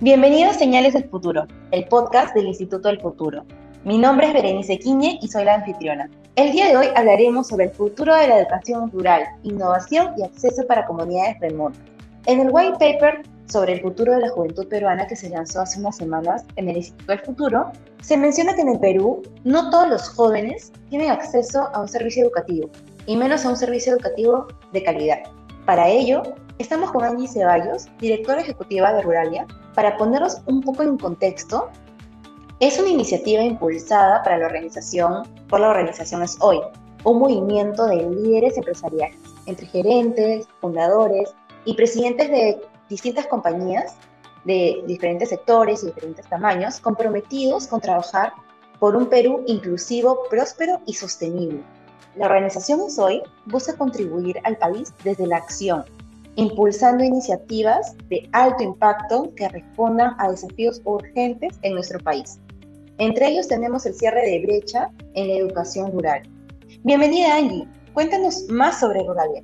Bienvenidos a Señales del Futuro, el podcast del Instituto del Futuro. Mi nombre es Berenice Quiñe y soy la anfitriona. El día de hoy hablaremos sobre el futuro de la educación rural, innovación y acceso para comunidades remotas. En el white paper sobre el futuro de la juventud peruana que se lanzó hace unas semanas en el Instituto del Futuro, se menciona que en el Perú no todos los jóvenes tienen acceso a un servicio educativo, y menos a un servicio educativo de calidad. Para ello, estamos con Angie Ceballos, directora ejecutiva de Ruralia, para ponernos un poco en contexto. Es una iniciativa impulsada para la organización, por la organización Es Hoy, un movimiento de líderes empresariales, entre gerentes, fundadores y presidentes de distintas compañías de diferentes sectores y diferentes tamaños, comprometidos con trabajar por un Perú inclusivo, próspero y sostenible. La organización hoy busca contribuir al país desde la acción, impulsando iniciativas de alto impacto que respondan a desafíos urgentes en nuestro país. Entre ellos tenemos el cierre de brecha en la educación rural. Bienvenida Angie, cuéntanos más sobre Ruralia.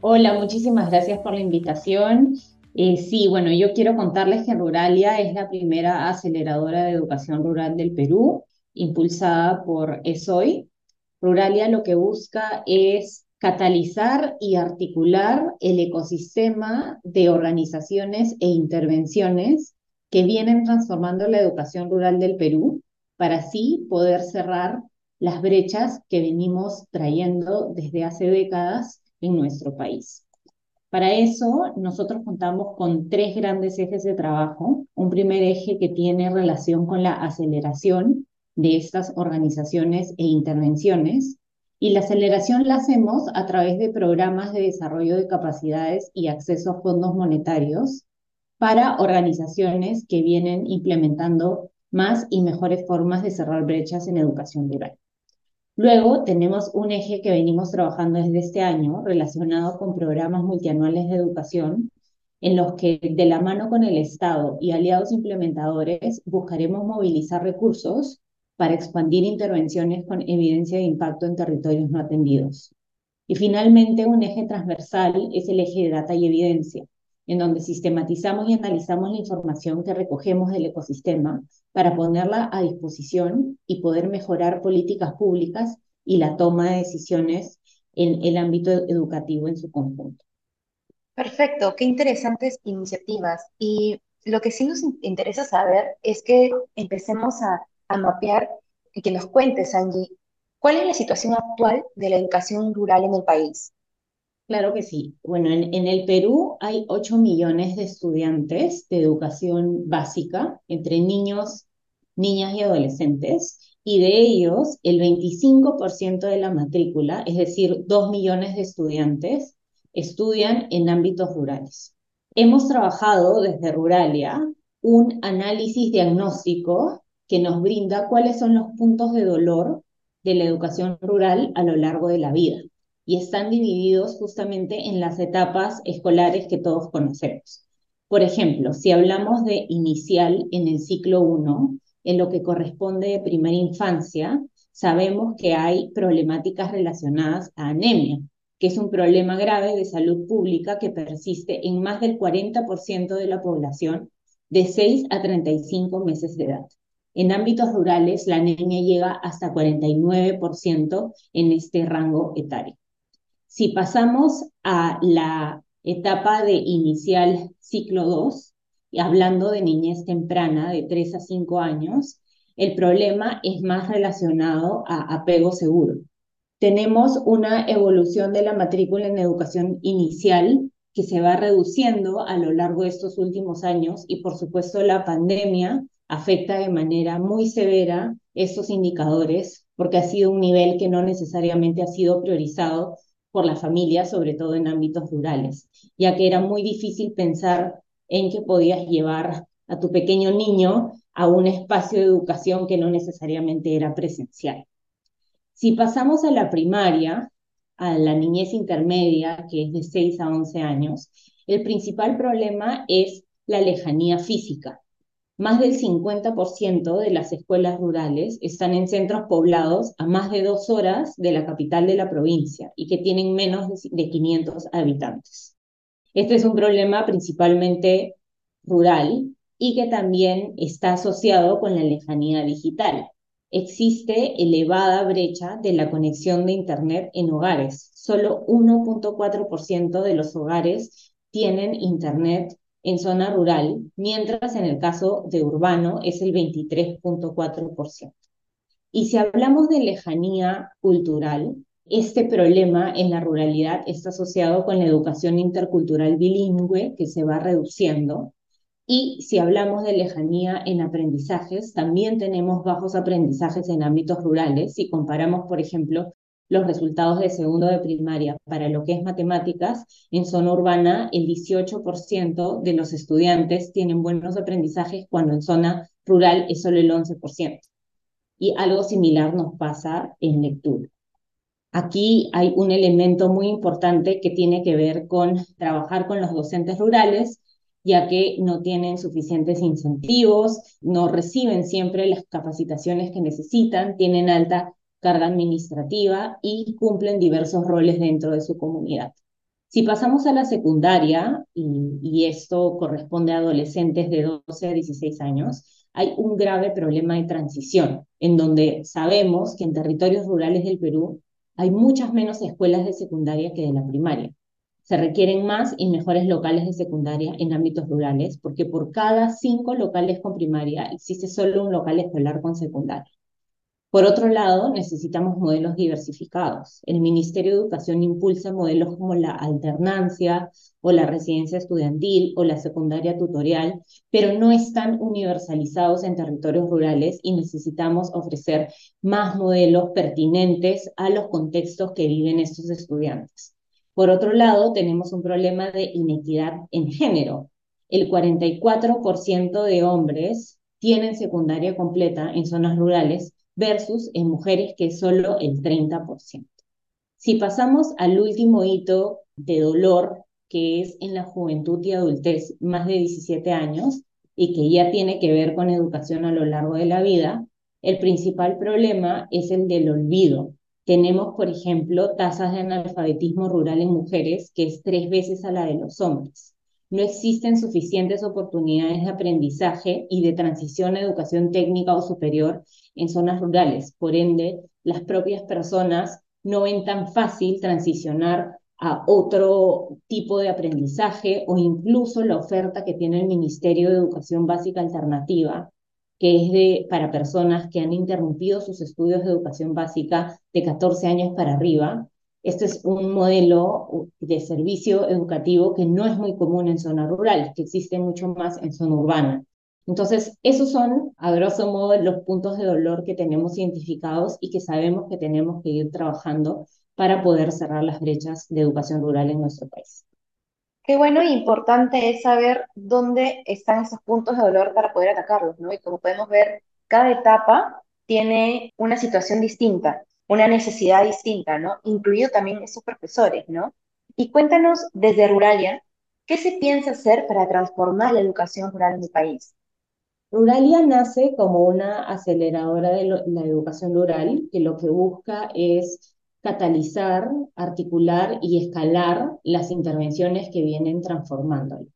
Hola, muchísimas gracias por la invitación. Eh, sí, bueno, yo quiero contarles que Ruralia es la primera aceleradora de educación rural del Perú, impulsada por ESOI. Ruralia lo que busca es catalizar y articular el ecosistema de organizaciones e intervenciones que vienen transformando la educación rural del Perú para así poder cerrar las brechas que venimos trayendo desde hace décadas en nuestro país. Para eso, nosotros contamos con tres grandes ejes de trabajo. Un primer eje que tiene relación con la aceleración de estas organizaciones e intervenciones. Y la aceleración la hacemos a través de programas de desarrollo de capacidades y acceso a fondos monetarios para organizaciones que vienen implementando más y mejores formas de cerrar brechas en educación rural. Luego tenemos un eje que venimos trabajando desde este año relacionado con programas multianuales de educación en los que de la mano con el Estado y aliados implementadores buscaremos movilizar recursos para expandir intervenciones con evidencia de impacto en territorios no atendidos. Y finalmente, un eje transversal es el eje de data y evidencia, en donde sistematizamos y analizamos la información que recogemos del ecosistema para ponerla a disposición y poder mejorar políticas públicas y la toma de decisiones en el ámbito educativo en su conjunto. Perfecto, qué interesantes iniciativas. Y lo que sí nos interesa saber es que empecemos a, a mapear y que nos cuentes, Angie, cuál es la situación actual de la educación rural en el país. Claro que sí. Bueno, en, el Perú hay 8 millones de estudiantes de educación básica entre niños, niñas y adolescentes, y de ellos el 25% de la matrícula, es decir, 2 millones de estudiantes, estudian en ámbitos rurales. Hemos trabajado desde Ruralia un análisis diagnóstico que nos brinda cuáles son los puntos de dolor de la educación rural a lo largo de la vida y están divididos justamente en las etapas escolares que todos conocemos. Por ejemplo, si hablamos de inicial en el ciclo 1, en lo que corresponde de primera infancia, sabemos que hay problemáticas relacionadas a anemia, que es un problema grave de salud pública que persiste en más del 40% de la población de 6 a 35 meses de edad. En ámbitos rurales, la anemia llega hasta 49% en este rango etario. Si pasamos a la etapa de inicial ciclo 2, y hablando de niñez temprana de 3 a 5 años, el problema es más relacionado a apego seguro. Tenemos una evolución de la matrícula en educación inicial que se va reduciendo a lo largo de estos últimos años y por supuesto la pandemia afecta de manera muy severa estos indicadores porque ha sido un nivel que no necesariamente ha sido priorizado por la familia, sobre todo en ámbitos rurales, ya que era muy difícil pensar en que podías llevar a tu pequeño niño a un espacio de educación que no necesariamente era presencial. Si pasamos a la primaria, a la niñez intermedia, que es de 6 a 11 años, el principal problema es la lejanía física. Más del 50% de las escuelas rurales están en centros poblados a más de dos horas de la capital de la provincia y que tienen menos de 500 habitantes. Este es un problema principalmente rural y que también está asociado con la lejanía digital. Existe elevada brecha de la conexión de Internet en hogares. Solo 1.4% de los hogares tienen Internet en zona rural, mientras en el caso de urbano es el 23.4%. Y si hablamos de lejanía cultural, este problema en la ruralidad está asociado con la educación intercultural bilingüe que se va reduciendo. Y si hablamos de lejanía en aprendizajes, también tenemos bajos aprendizajes en ámbitos rurales. Si comparamos, por ejemplo, los resultados de segundo de primaria para lo que es matemáticas, en zona urbana el 18% de los estudiantes tienen buenos aprendizajes cuando en zona rural es solo el 11%. Y algo similar nos pasa en lectura. Aquí hay un elemento muy importante que tiene que ver con trabajar con los docentes rurales, ya que no tienen suficientes incentivos, no reciben siempre las capacitaciones que necesitan, tienen alta carga administrativa y cumplen diversos roles dentro de su comunidad. Si pasamos a la secundaria, y, y, esto corresponde a adolescentes de 12 a 16 años, hay un grave problema de transición, en donde sabemos que en territorios rurales del Perú hay muchas menos escuelas de secundaria que de la primaria. Se requieren más y mejores locales de secundaria en ámbitos rurales, porque por cada cinco locales con primaria existe solo un local escolar con secundaria. Por otro lado, necesitamos modelos diversificados. El Ministerio de Educación impulsa modelos como la alternancia o la residencia estudiantil o la secundaria tutorial, pero no están universalizados en territorios rurales y necesitamos ofrecer más modelos pertinentes a los contextos que viven estos estudiantes. Por otro lado, tenemos un problema de inequidad en género. El 44% de hombres tienen secundaria completa en zonas rurales versus en mujeres que es solo el 30%. Si pasamos al último hito de dolor, que es en la juventud y adultez más de 17 años y que ya tiene que ver con educación a lo largo de la vida, el principal problema es el del olvido. Tenemos, por ejemplo, tasas de analfabetismo rural en mujeres que es tres veces a la de los hombres. No existen suficientes oportunidades de aprendizaje y de transición a educación técnica o superior en zonas rurales. Por ende, las propias personas no ven tan fácil transicionar a otro tipo de aprendizaje o incluso la oferta que tiene el Ministerio de Educación Básica Alternativa, que es de, para personas que han interrumpido sus estudios de educación básica de 14 años para arriba. Este es un modelo de servicio educativo que no es muy común en zona rural, que existe mucho más en zona urbana. Entonces, esos son, a grosso modo, los puntos de dolor que tenemos identificados y que sabemos que tenemos que ir trabajando para poder cerrar las brechas de educación rural en nuestro país. Qué bueno e importante es saber dónde están esos puntos de dolor para poder atacarlos, ¿no? Y como podemos ver, cada etapa tiene una situación distinta, una necesidad distinta, ¿no? Incluido también esos profesores, ¿no? Y cuéntanos desde Ruralia, ¿qué se piensa hacer para transformar la educación rural en el país? Ruralia nace como una aceleradora de la educación rural, que lo que busca es catalizar, articular y escalar las intervenciones que vienen transformándolo.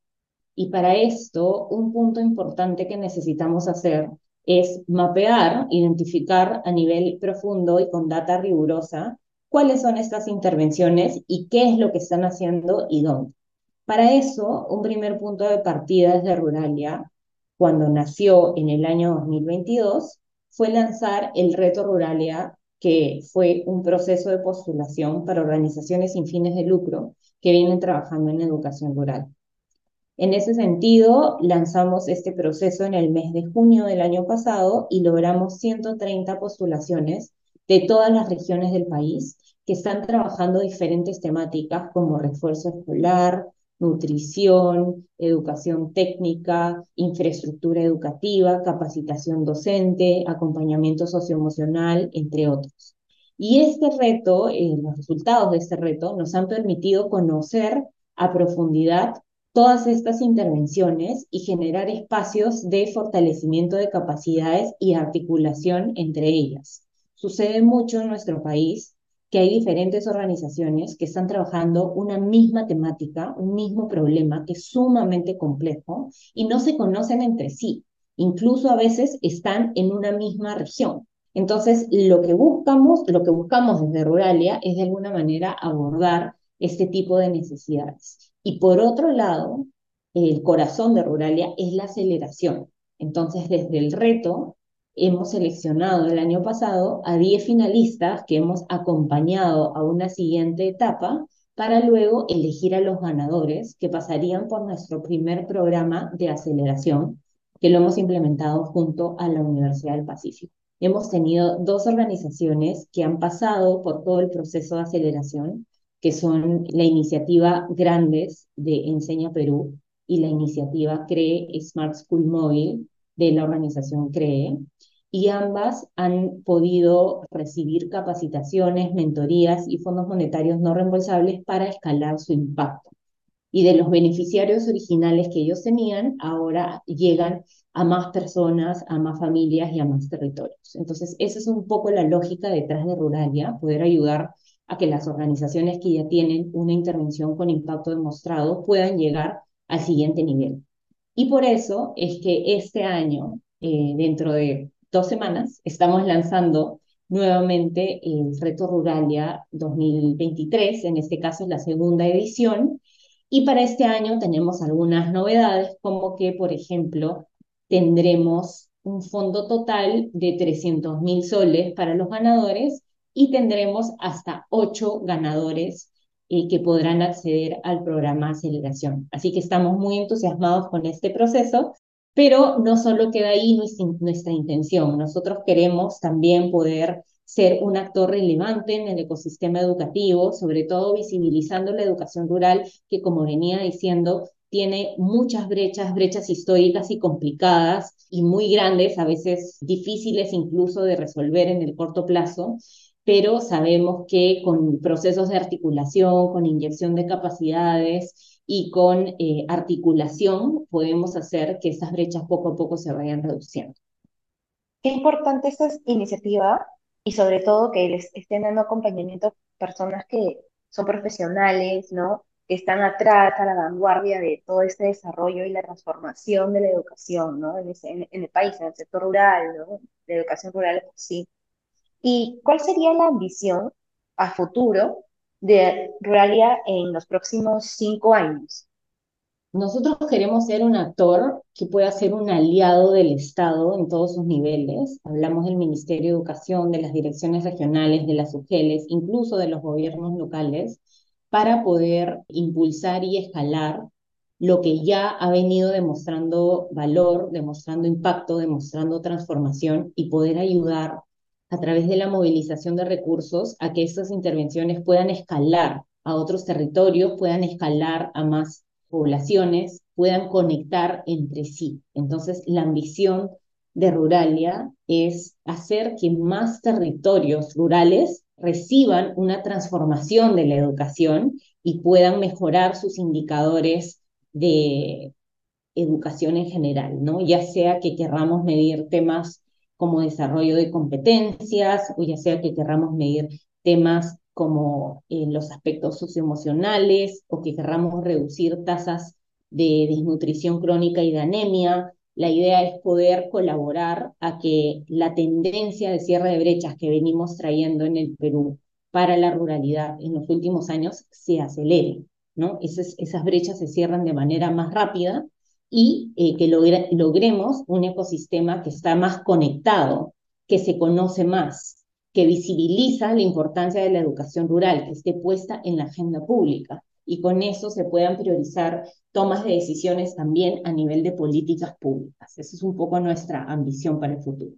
Y para esto, un punto importante que necesitamos hacer es mapear, identificar a nivel profundo y con data rigurosa cuáles son estas intervenciones y qué es lo que están haciendo y dónde. Para eso, un primer punto de partida desde Ruralia cuando nació en el año 2022, fue lanzar el Reto Ruralia, que fue un proceso de postulación para organizaciones sin fines de lucro que vienen trabajando en educación rural. En ese sentido, lanzamos este proceso en el mes de junio del año pasado y logramos 130 postulaciones de todas las regiones del país que están trabajando diferentes temáticas como refuerzo escolar, nutrición, educación técnica, infraestructura educativa, capacitación docente, acompañamiento socioemocional, entre otros. Y este reto, eh, los resultados de este reto nos han permitido conocer a profundidad todas estas intervenciones y generar espacios de fortalecimiento de capacidades y articulación entre ellas. Sucede mucho en nuestro país que hay diferentes organizaciones que están trabajando una misma temática, un mismo problema que es sumamente complejo y no se conocen entre sí. Incluso a veces están en una misma región. Entonces, lo que buscamos, lo que buscamos desde Ruralia es de alguna manera abordar este tipo de necesidades. Y por otro lado, el corazón de Ruralia es la aceleración. Entonces, desde el reto, hemos seleccionado el año pasado a 10 finalistas que hemos acompañado a una siguiente etapa para luego elegir a los ganadores que pasarían por nuestro primer programa de aceleración, que lo hemos implementado junto a la Universidad del Pacífico. Hemos tenido dos organizaciones que han pasado por todo el proceso de aceleración, que son la iniciativa Grandes de Enseña Perú y la iniciativa CREE Smart School Móvil de la organización CREE. Y ambas han podido recibir capacitaciones, mentorías y fondos monetarios no reembolsables para escalar su impacto y de los beneficiarios originales que ellos tenían, ahora llegan a más personas, a más familias y a más territorios. Entonces, esa es un poco la lógica detrás de Ruralia, poder ayudar a que las organizaciones que ya tienen una intervención con impacto demostrado puedan llegar al siguiente nivel. Y por eso es que este año, eh, dentro de dos semanas, estamos lanzando nuevamente el Reto Ruralia 2023, en este caso es la segunda edición, y para este año tenemos algunas novedades, como que, por ejemplo, tendremos un fondo total de 300 mil soles para los ganadores y tendremos hasta ocho ganadores que podrán acceder al programa Aceleración. Así que estamos muy entusiasmados con este proceso, pero no solo queda ahí nuestra intención. Nosotros queremos también poder ser un actor relevante en el ecosistema educativo, sobre todo visibilizando la educación rural, que como venía diciendo, tiene muchas brechas, brechas históricas y complicadas y muy grandes, a veces difíciles incluso de resolver en el corto plazo, pero sabemos que con procesos de articulación, con inyección de capacidades y con eh, articulación podemos hacer que estas brechas poco a poco se vayan reduciendo. Qué importante esta iniciativa y sobre todo que les estén dando acompañamiento personas que son profesionales, ¿no? Que están atrás, a la vanguardia de todo este desarrollo y la transformación de la educación, ¿no? En, el país, en el sector rural, ¿no? La educación rural, sí. ¿Y cuál sería la ambición a futuro de Ruralia en los próximos cinco años? Nosotros queremos ser un actor que pueda ser un aliado del Estado en todos sus niveles. Hablamos del Ministerio de Educación, de las direcciones regionales, de las UGELES, incluso de los gobiernos locales, para poder impulsar y escalar lo que ya ha venido demostrando valor, demostrando impacto, demostrando transformación y poder ayudar a través de la movilización de recursos a que estas intervenciones puedan escalar a otros territorios, puedan escalar a más poblaciones puedan conectar entre sí. Entonces, la ambición de Ruralia es hacer que más territorios rurales reciban una transformación de la educación y puedan mejorar sus indicadores de educación en general, ¿no? Ya sea que querramos medir temas como desarrollo de competencias o ya sea que querramos medir temas como eh, los aspectos socioemocionales o que querramos reducir tasas de desnutrición crónica y de anemia. La idea es poder colaborar a que la tendencia de cierre de brechas que venimos trayendo en el Perú para la ruralidad en los últimos años se acelere, ¿no? Esas brechas se cierran de manera más rápida y eh, que logremos un ecosistema que está más conectado, que se conoce más, que visibiliza la importancia de la educación rural, que esté puesta en la agenda pública y con eso se puedan priorizar tomas de decisiones también a nivel de políticas públicas. Esa es un poco nuestra ambición para el futuro.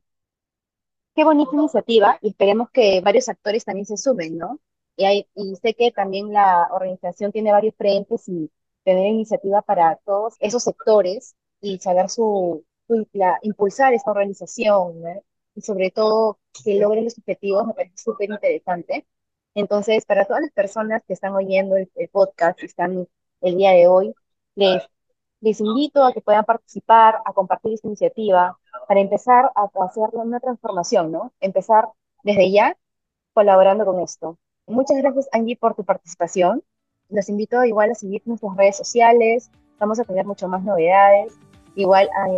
Qué bonita iniciativa y esperemos que varios actores también se sumen, ¿no? Y, hay, y sé que también la organización tiene varios frentes y tener iniciativa para todos esos sectores y saber su, impulsar esta organización, ¿no? y sobre todo que logren los objetivos, me parece súper interesante. Entonces, para todas las personas que están oyendo el, podcast, que están el día de hoy, les, les invito a que puedan participar, a compartir esta iniciativa, para empezar a, hacer una transformación, ¿no? Empezar desde ya colaborando con esto. Muchas gracias, Angie, por tu participación. Los invito igual a seguir nuestras redes sociales. Vamos a tener mucho más novedades. Igual a,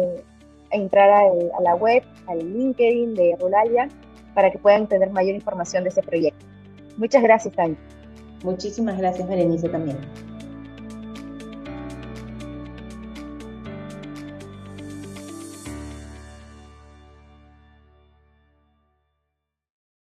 entrar a, la web, al LinkedIn de Ruralia, para que puedan tener mayor información de ese proyecto. Muchas gracias, Angie. Muchísimas gracias, Berenice, también.